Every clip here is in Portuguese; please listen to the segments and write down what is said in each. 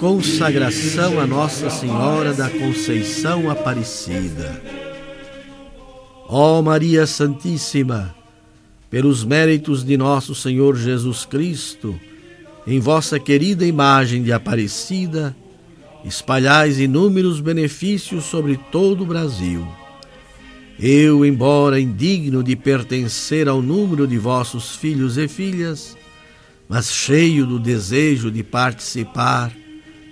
consagração a Nossa Senhora da Conceição Aparecida. Ó Maria Santíssima, pelos méritos de nosso Senhor Jesus Cristo, em vossa querida imagem de Aparecida, espalhais inúmeros benefícios sobre todo o Brasil. Eu, embora indigno de pertencer ao número de vossos filhos e filhas, mas cheio do desejo de participar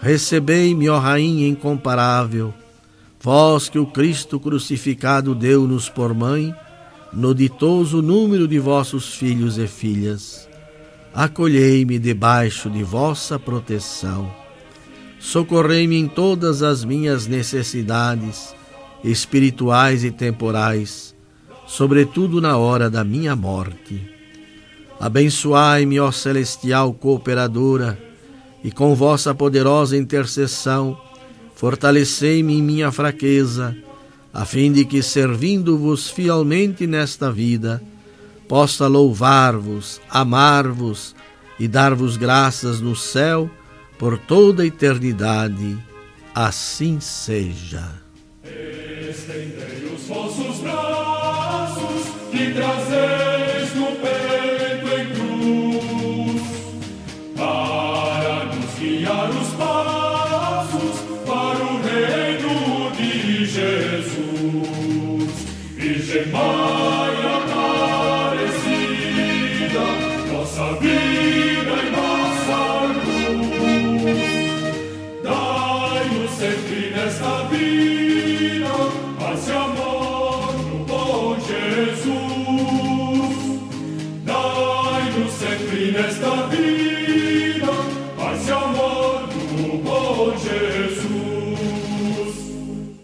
Recebei-me, ó Rainha incomparável, vós que o Cristo crucificado deu-nos por mãe, no ditoso número de vossos filhos e filhas. Acolhei-me debaixo de vossa proteção socorrei-me em todas as minhas necessidades, espirituais e temporais, sobretudo na hora da minha morte. Abençoai-me, ó celestial cooperadora, e com vossa poderosa intercessão, fortalecei-me em minha fraqueza, a fim de que, servindo-vos fielmente nesta vida, possa louvar-vos, amar-vos e dar-vos graças no céu por toda a eternidade. Assim seja. Estendei os vossos braços e trazei guiar os passos para o reino de Jesus. Virgem Maria Aparecida, nossa vida e nossa luz, dai-nos sempre nesta vida paz e amor.